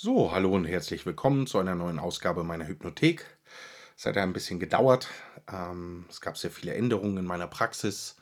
So, hallo und herzlich willkommen zu einer neuen Ausgabe meiner Hypnothek. Es hat ja ein bisschen gedauert. Ähm, es gab sehr viele Änderungen in meiner Praxis.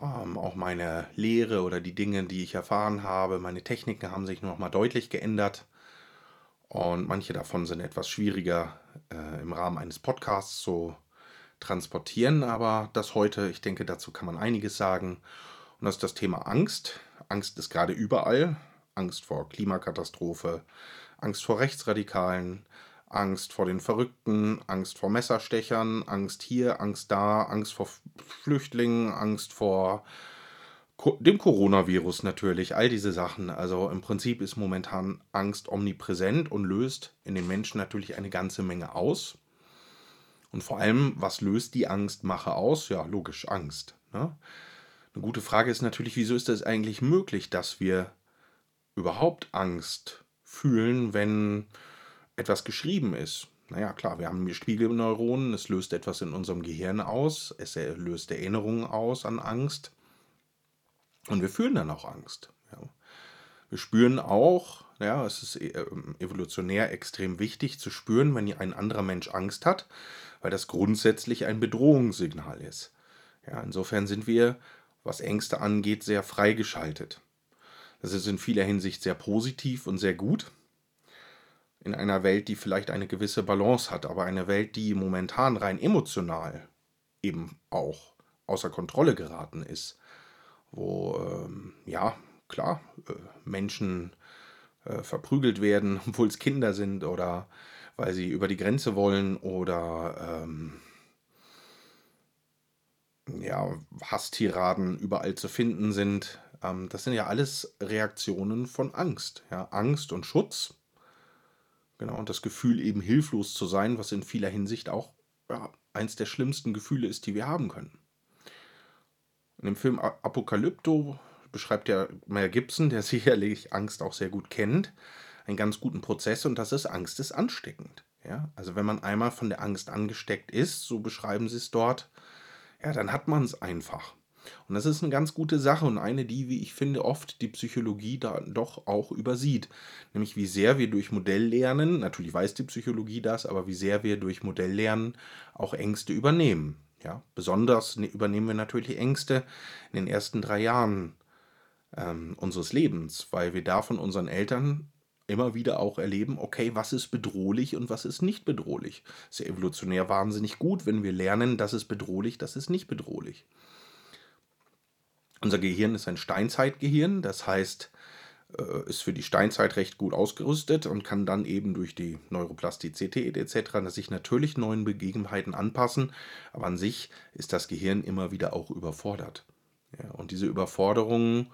Ähm, auch meine Lehre oder die Dinge, die ich erfahren habe, meine Techniken haben sich noch mal deutlich geändert. Und manche davon sind etwas schwieriger äh, im Rahmen eines Podcasts zu transportieren. Aber das heute, ich denke, dazu kann man einiges sagen. Und das ist das Thema Angst. Angst ist gerade überall. Angst vor Klimakatastrophe, Angst vor Rechtsradikalen, Angst vor den Verrückten, Angst vor Messerstechern, Angst hier, Angst da, Angst vor Flüchtlingen, Angst vor dem Coronavirus natürlich, all diese Sachen. Also im Prinzip ist momentan Angst omnipräsent und löst in den Menschen natürlich eine ganze Menge aus. Und vor allem, was löst die Angstmache aus? Ja, logisch, Angst. Ne? Eine gute Frage ist natürlich, wieso ist es eigentlich möglich, dass wir überhaupt Angst fühlen, wenn etwas geschrieben ist. Naja, klar, wir haben Spiegelneuronen, es löst etwas in unserem Gehirn aus, es löst Erinnerungen aus an Angst und wir fühlen dann auch Angst. Ja. Wir spüren auch, ja, es ist äh, evolutionär extrem wichtig zu spüren, wenn ein anderer Mensch Angst hat, weil das grundsätzlich ein Bedrohungssignal ist. Ja, insofern sind wir, was Ängste angeht, sehr freigeschaltet. Das ist in vieler Hinsicht sehr positiv und sehr gut. In einer Welt, die vielleicht eine gewisse Balance hat, aber eine Welt, die momentan rein emotional eben auch außer Kontrolle geraten ist, wo, ähm, ja, klar, äh, Menschen äh, verprügelt werden, obwohl es Kinder sind oder weil sie über die Grenze wollen oder ähm, ja, Hasstiraden überall zu finden sind. Ähm, das sind ja alles Reaktionen von Angst. Ja? Angst und Schutz. Genau, und das Gefühl, eben hilflos zu sein, was in vieler Hinsicht auch ja, eins der schlimmsten Gefühle ist, die wir haben können. In dem Film Apokalypto beschreibt ja Mel Gibson, der sicherlich Angst auch sehr gut kennt, einen ganz guten Prozess und das ist Angst ist ansteckend. Ja? Also wenn man einmal von der Angst angesteckt ist, so beschreiben sie es dort, ja, dann hat man es einfach. Und das ist eine ganz gute Sache und eine, die, wie ich finde, oft die Psychologie da doch auch übersieht. Nämlich wie sehr wir durch Modelllernen, natürlich weiß die Psychologie das, aber wie sehr wir durch Modelllernen auch Ängste übernehmen. Ja, besonders ne, übernehmen wir natürlich Ängste in den ersten drei Jahren ähm, unseres Lebens, weil wir da von unseren Eltern immer wieder auch erleben, okay, was ist bedrohlich und was ist nicht bedrohlich. Das ist ja evolutionär wahnsinnig gut, wenn wir lernen, das ist bedrohlich, das ist nicht bedrohlich. Unser Gehirn ist ein Steinzeitgehirn, das heißt, äh, ist für die Steinzeit recht gut ausgerüstet und kann dann eben durch die Neuroplastizität etc. sich natürlich neuen Begebenheiten anpassen, aber an sich ist das Gehirn immer wieder auch überfordert. Ja, und diese Überforderung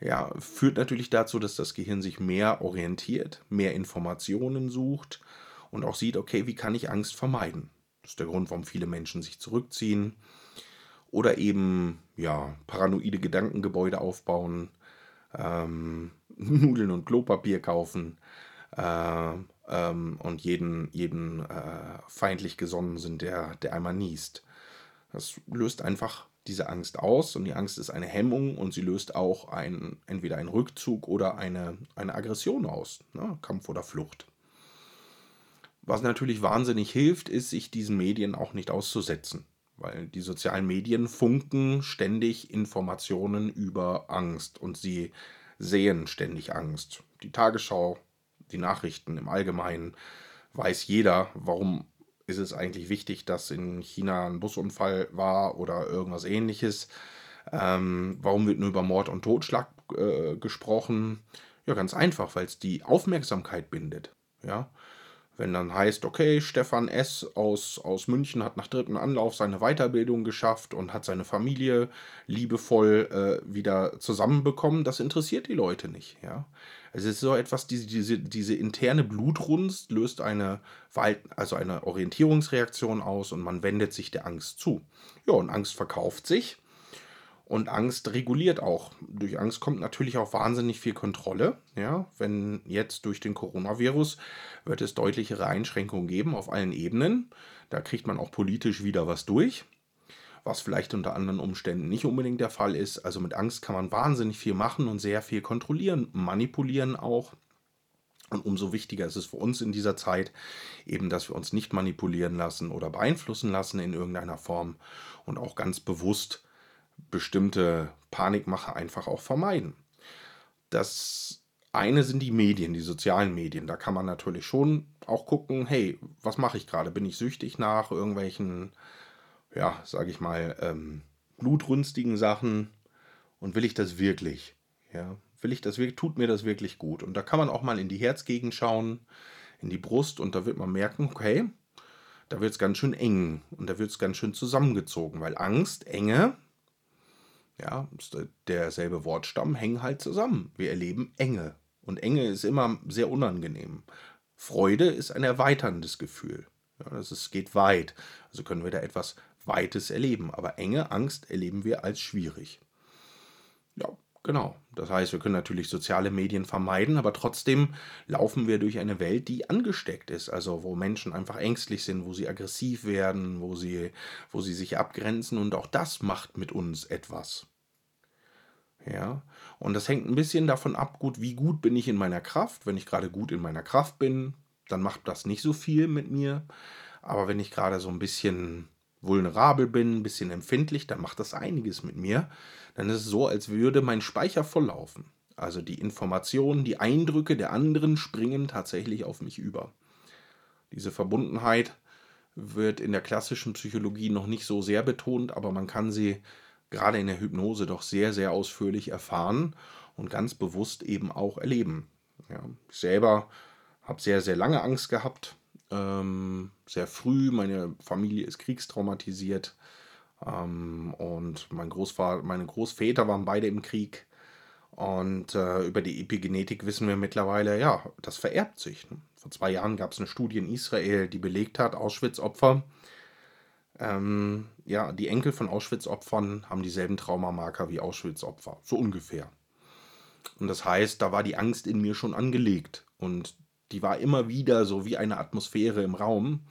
ja, führt natürlich dazu, dass das Gehirn sich mehr orientiert, mehr Informationen sucht und auch sieht, okay, wie kann ich Angst vermeiden? Das ist der Grund, warum viele Menschen sich zurückziehen oder eben ja, paranoide Gedankengebäude aufbauen, ähm, Nudeln und Klopapier kaufen äh, ähm, und jeden, jeden äh, feindlich gesonnen sind, der, der einmal niest. Das löst einfach diese Angst aus und die Angst ist eine Hemmung und sie löst auch ein, entweder einen Rückzug oder eine, eine Aggression aus, ne? Kampf oder Flucht. Was natürlich wahnsinnig hilft, ist, sich diesen Medien auch nicht auszusetzen weil die sozialen Medien funken ständig Informationen über Angst und sie sehen ständig Angst. Die Tagesschau, die Nachrichten im Allgemeinen, weiß jeder, warum ist es eigentlich wichtig, dass in China ein Busunfall war oder irgendwas ähnliches. Ähm, warum wird nur über Mord und Totschlag äh, gesprochen? Ja, ganz einfach, weil es die Aufmerksamkeit bindet. Ja, wenn dann heißt, okay, Stefan S. aus, aus München hat nach dritten Anlauf seine Weiterbildung geschafft und hat seine Familie liebevoll äh, wieder zusammenbekommen, das interessiert die Leute nicht. Ja? Es ist so etwas, diese, diese, diese interne Blutrunst löst eine, also eine Orientierungsreaktion aus und man wendet sich der Angst zu. Ja, und Angst verkauft sich. Und Angst reguliert auch. Durch Angst kommt natürlich auch wahnsinnig viel Kontrolle. Ja, wenn jetzt durch den Coronavirus wird es deutlichere Einschränkungen geben auf allen Ebenen. Da kriegt man auch politisch wieder was durch, was vielleicht unter anderen Umständen nicht unbedingt der Fall ist. Also mit Angst kann man wahnsinnig viel machen und sehr viel kontrollieren, manipulieren auch. Und umso wichtiger ist es für uns in dieser Zeit, eben, dass wir uns nicht manipulieren lassen oder beeinflussen lassen in irgendeiner Form und auch ganz bewusst bestimmte Panikmache einfach auch vermeiden. Das eine sind die Medien, die sozialen Medien. Da kann man natürlich schon auch gucken, hey, was mache ich gerade? Bin ich süchtig nach irgendwelchen, ja, sage ich mal, ähm, blutrünstigen Sachen? Und will ich das wirklich? Ja, will ich das wirklich, tut mir das wirklich gut? Und da kann man auch mal in die Herzgegend schauen, in die Brust und da wird man merken, okay, da wird es ganz schön eng und da wird es ganz schön zusammengezogen, weil Angst, Enge, ja, derselbe Wortstamm, hängen halt zusammen. Wir erleben Enge und Enge ist immer sehr unangenehm. Freude ist ein erweiterndes Gefühl. Ja, das ist, geht weit. Also können wir da etwas Weites erleben. Aber Enge, Angst erleben wir als schwierig. Ja, Genau. Das heißt, wir können natürlich soziale Medien vermeiden, aber trotzdem laufen wir durch eine Welt, die angesteckt ist. Also wo Menschen einfach ängstlich sind, wo sie aggressiv werden, wo sie, wo sie sich abgrenzen und auch das macht mit uns etwas. Ja, und das hängt ein bisschen davon ab, gut, wie gut bin ich in meiner Kraft. Wenn ich gerade gut in meiner Kraft bin, dann macht das nicht so viel mit mir. Aber wenn ich gerade so ein bisschen vulnerabel bin, ein bisschen empfindlich, dann macht das einiges mit mir. Dann ist es so, als würde mein Speicher volllaufen. Also die Informationen, die Eindrücke der anderen springen tatsächlich auf mich über. Diese Verbundenheit wird in der klassischen Psychologie noch nicht so sehr betont, aber man kann sie gerade in der Hypnose doch sehr, sehr ausführlich erfahren und ganz bewusst eben auch erleben. Ja, ich selber habe sehr, sehr lange Angst gehabt, ähm, sehr früh. Meine Familie ist kriegstraumatisiert. Ähm, und mein Großvater, meine Großväter waren beide im Krieg. Und äh, über die Epigenetik wissen wir mittlerweile, ja, das vererbt sich. Ne? Vor zwei Jahren gab es eine Studie in Israel, die belegt hat, Auschwitz-Opfer. Ähm, ja, die Enkel von Auschwitz-Opfern haben dieselben Traumamarker wie Auschwitz-Opfer. So ungefähr. Und das heißt, da war die Angst in mir schon angelegt. Und die war immer wieder so wie eine Atmosphäre im Raum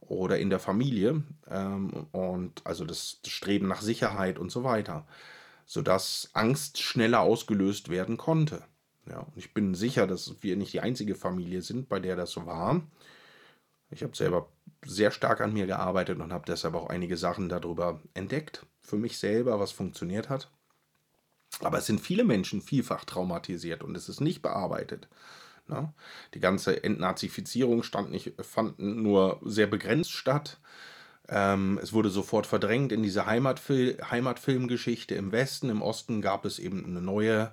oder in der Familie ähm, und also das, Streben nach Sicherheit und so weiter, sodass Angst schneller ausgelöst werden konnte. Ja, und ich bin sicher, dass wir nicht die einzige Familie sind, bei der das so war. Ich habe selber sehr stark an mir gearbeitet und habe deshalb auch einige Sachen darüber entdeckt, für mich selber, was funktioniert hat. Aber es sind viele Menschen vielfach traumatisiert und es ist nicht bearbeitet. Ne? Die ganze Entnazifizierung stand nicht, fand nur sehr begrenzt statt. Ähm, es wurde sofort verdrängt in diese Heimatfil Heimatfilmgeschichte im Westen. Im Osten gab es eben eine neue,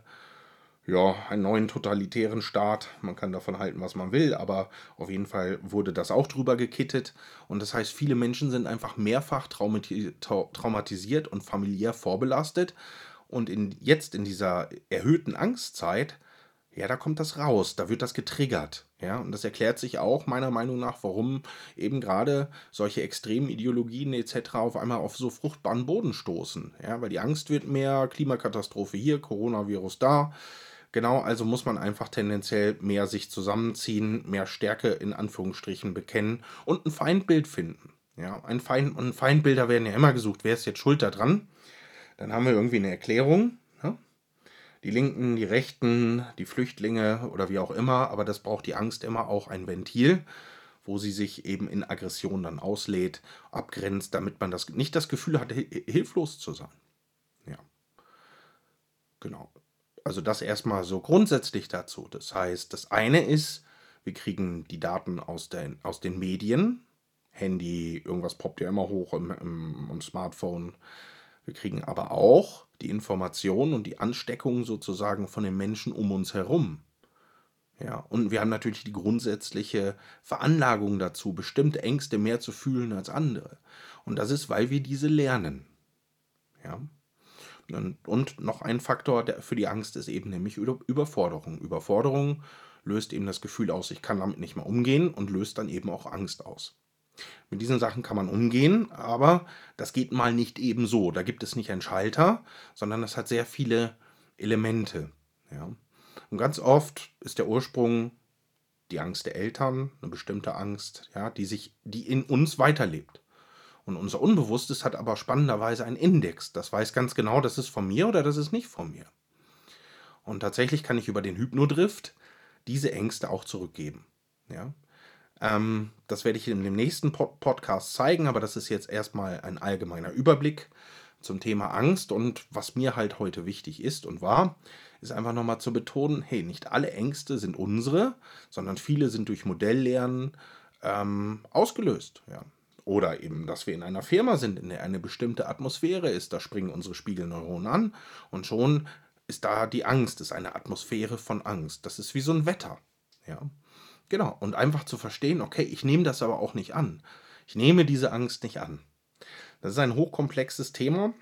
ja, einen neuen totalitären Staat. Man kann davon halten, was man will, aber auf jeden Fall wurde das auch drüber gekittet. Und das heißt, viele Menschen sind einfach mehrfach traumatisiert und familiär vorbelastet. Und in, jetzt in dieser erhöhten Angstzeit ja, da kommt das raus, da wird das getriggert. Ja, und das erklärt sich auch meiner Meinung nach, warum eben gerade solche extremen Ideologien etc. auf einmal auf so fruchtbaren Boden stoßen. Ja, weil die Angst wird mehr, Klimakatastrophe hier, Coronavirus da. Genau, also muss man einfach tendenziell mehr sich zusammenziehen, mehr Stärke in Anführungsstrichen bekennen und ein Feindbild finden. Ja, ein, Feind, und Feindbilder werden ja immer gesucht. Wer ist jetzt schuld daran? Dann haben wir irgendwie eine Erklärung die Linken, die Rechten, die Flüchtlinge oder wie auch immer, aber das braucht die Angst immer auch ein Ventil, wo sie sich eben in Aggression dann auslädt, abgrenzt, damit man das nicht das Gefühl hat, hilflos zu sein. Ja. Genau. Also das erstmal so grundsätzlich dazu. Das heißt, das eine ist, wir kriegen die Daten aus den, aus den Medien, Handy, irgendwas poppt ja immer hoch im, im, im Smartphone. Wir kriegen aber auch die Information und die Ansteckung sozusagen von den Menschen um uns herum. Ja, und wir haben natürlich die grundsätzliche Veranlagung dazu, bestimmte Ängste mehr zu fühlen als andere. Und das ist, weil wir diese lernen. Ja. Und, und noch ein Faktor für die Angst ist eben nämlich Überforderung. Überforderung löst eben das Gefühl aus, ich kann damit nicht mehr umgehen und löst dann eben auch Angst aus. Mit diesen Sachen kann man umgehen, aber das geht mal nicht eben so. Da gibt es nicht einen Schalter, sondern es hat sehr viele Elemente. Ja. Und ganz oft ist der Ursprung die Angst der Eltern, eine bestimmte Angst, ja, die sich, die in uns weiterlebt. Und unser Unbewusstes hat aber spannenderweise einen Index. Das weiß ganz genau, das ist von mir oder das ist nicht von mir. Und tatsächlich kann ich über den Hypnodrift diese Ängste auch zurückgeben. Ja? Ähm, das werde ich in dem nächsten Pod Podcast zeigen, aber das ist jetzt erstmal ein allgemeiner Überblick zum Thema Angst. Und was mir halt heute wichtig ist und war, ist einfach nochmal zu betonen, hey, nicht alle Ängste sind unsere, sondern viele sind durch Modelllernen ähm, ausgelöst. Ja. Oder eben, dass wir in einer Firma sind, in der eine bestimmte Atmosphäre ist. Da springen unsere Spiegelneuronen an und schon ist da die Angst, ist eine Atmosphäre von Angst. Das ist wie so ein Wetter. Ja. Genau. Und einfach zu verstehen, okay, ich nehme das aber auch nicht an. Ich nehme diese Angst nicht an. Das ist ein hochkomplexes Thema.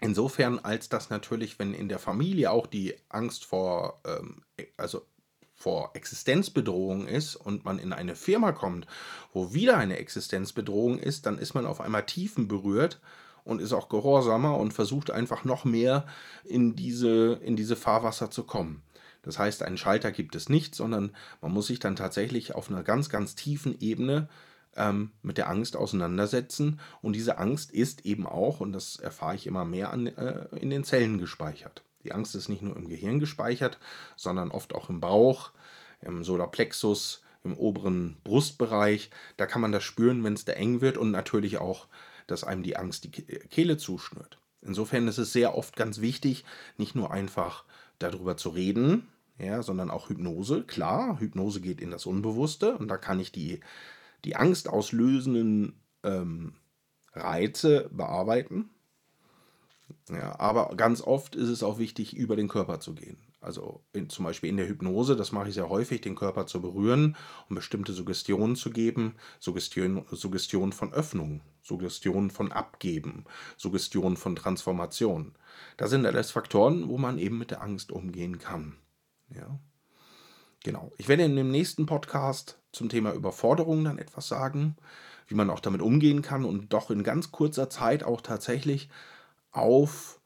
Insofern, als dass natürlich, wenn in der Familie auch die Angst vor, ähm, also vor Existenzbedrohung ist und man in eine Firma kommt, wo wieder eine Existenzbedrohung ist, dann ist man auf einmal tiefen berührt und ist auch gehorsamer und versucht einfach noch mehr in diese, in diese Fahrwasser zu kommen. Das heißt, einen Schalter gibt es nicht, sondern man muss sich dann tatsächlich auf einer ganz, ganz tiefen Ebene ähm, mit der Angst auseinandersetzen. Und diese Angst ist eben auch, und das erfahre ich immer mehr, an, äh, in den Zellen gespeichert. Die Angst ist nicht nur im Gehirn gespeichert, sondern oft auch im Bauch, im Solarplexus, im oberen Brustbereich. Da kann man das spüren, wenn es da eng wird und natürlich auch, dass einem die Angst die Kehle zuschnürt. Insofern ist es sehr oft ganz wichtig, nicht nur einfach darüber zu reden, ja, sondern auch Hypnose. Klar, Hypnose geht in das Unbewusste und da kann ich die, die angstauslösenden ähm, Reize bearbeiten. Ja, aber ganz oft ist es auch wichtig, über den Körper zu gehen. Also in, zum Beispiel in der Hypnose, das mache ich sehr häufig, den Körper zu berühren, um bestimmte Suggestionen zu geben. Suggestion, Suggestion von Öffnung, Suggestion von Abgeben, Suggestion von Transformation. Das sind alles Faktoren, wo man eben mit der Angst umgehen kann. Ja. Genau. Ich werde in dem nächsten Podcast zum Thema Überforderung dann etwas sagen, wie man auch damit umgehen kann und doch in ganz kurzer Zeit auch tatsächlich auf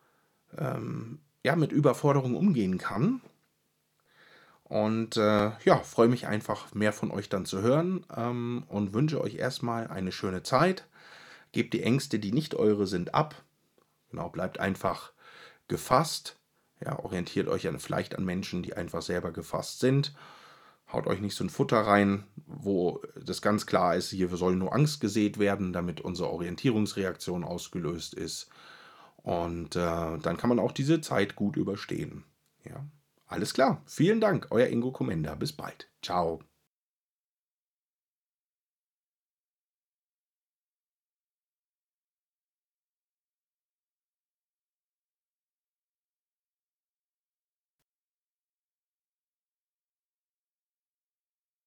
ähm, ja, mit Überforderung umgehen kann. Und äh, ja, freue mich einfach mehr von euch dann zu hören ähm, und wünsche euch erstmal eine schöne Zeit. Gebt die Ängste, die nicht eure sind, ab. Genau, bleibt einfach gefasst ja, orientiert euch an, vielleicht an Menschen, die einfach selber gefasst sind. Haut euch nicht so ein Futter rein, wo das ganz klar ist, hier soll nur Angst gesät werden, damit unsere Orientierungsreaktion ausgelöst ist. Und äh, dann kann man auch diese Zeit gut überstehen. Ja, alles klar. Vielen Dank, euer Ingo Komenda. Bis bald. Ciao.